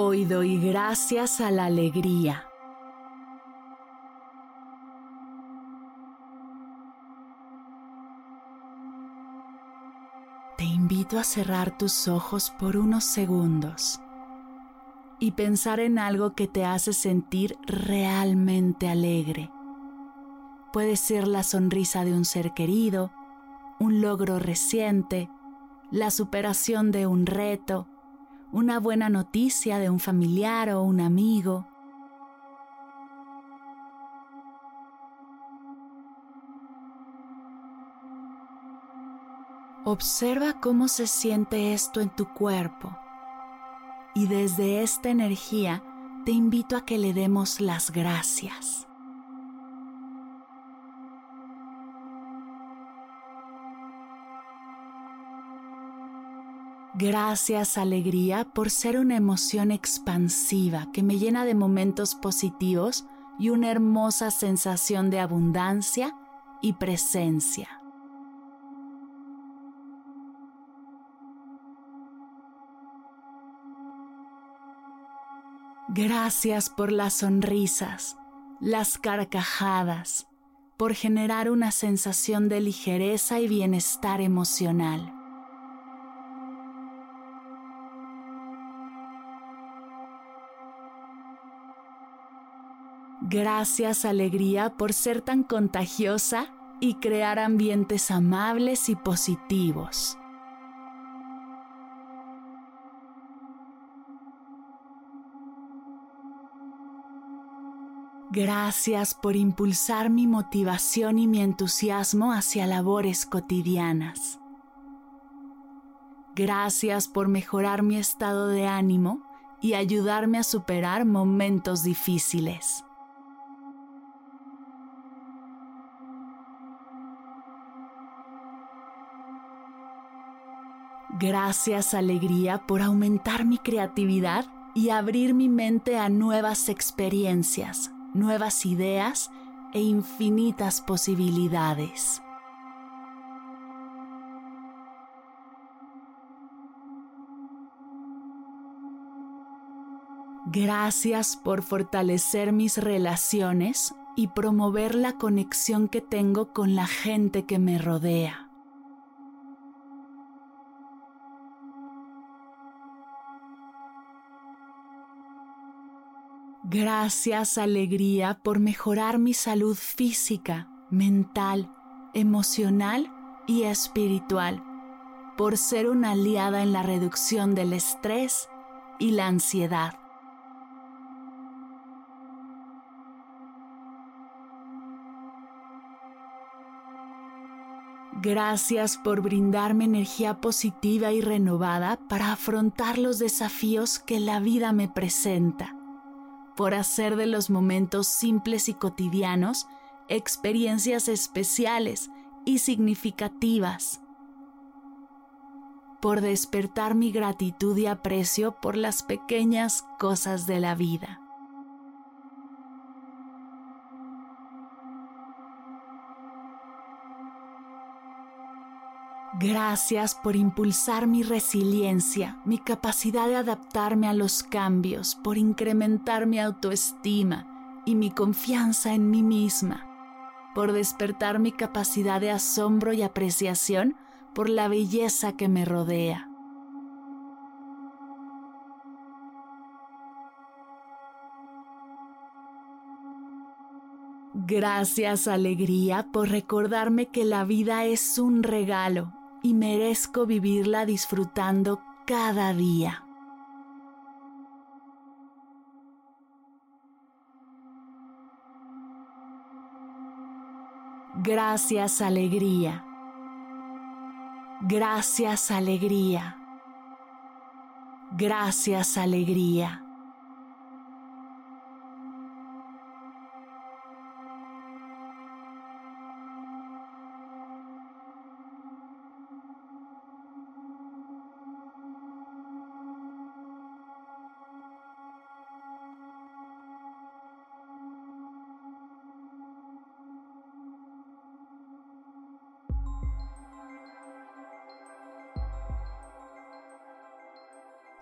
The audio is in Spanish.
Hoy doy gracias a la alegría. Te invito a cerrar tus ojos por unos segundos y pensar en algo que te hace sentir realmente alegre. Puede ser la sonrisa de un ser querido, un logro reciente, la superación de un reto, una buena noticia de un familiar o un amigo. Observa cómo se siente esto en tu cuerpo y desde esta energía te invito a que le demos las gracias. Gracias alegría por ser una emoción expansiva que me llena de momentos positivos y una hermosa sensación de abundancia y presencia. Gracias por las sonrisas, las carcajadas, por generar una sensación de ligereza y bienestar emocional. Gracias alegría por ser tan contagiosa y crear ambientes amables y positivos. Gracias por impulsar mi motivación y mi entusiasmo hacia labores cotidianas. Gracias por mejorar mi estado de ánimo y ayudarme a superar momentos difíciles. Gracias alegría por aumentar mi creatividad y abrir mi mente a nuevas experiencias, nuevas ideas e infinitas posibilidades. Gracias por fortalecer mis relaciones y promover la conexión que tengo con la gente que me rodea. Gracias, alegría, por mejorar mi salud física, mental, emocional y espiritual, por ser una aliada en la reducción del estrés y la ansiedad. Gracias por brindarme energía positiva y renovada para afrontar los desafíos que la vida me presenta por hacer de los momentos simples y cotidianos experiencias especiales y significativas, por despertar mi gratitud y aprecio por las pequeñas cosas de la vida. Gracias por impulsar mi resiliencia, mi capacidad de adaptarme a los cambios, por incrementar mi autoestima y mi confianza en mí misma, por despertar mi capacidad de asombro y apreciación por la belleza que me rodea. Gracias alegría por recordarme que la vida es un regalo y merezco vivirla disfrutando cada día. Gracias alegría Gracias alegría. Gracias alegría.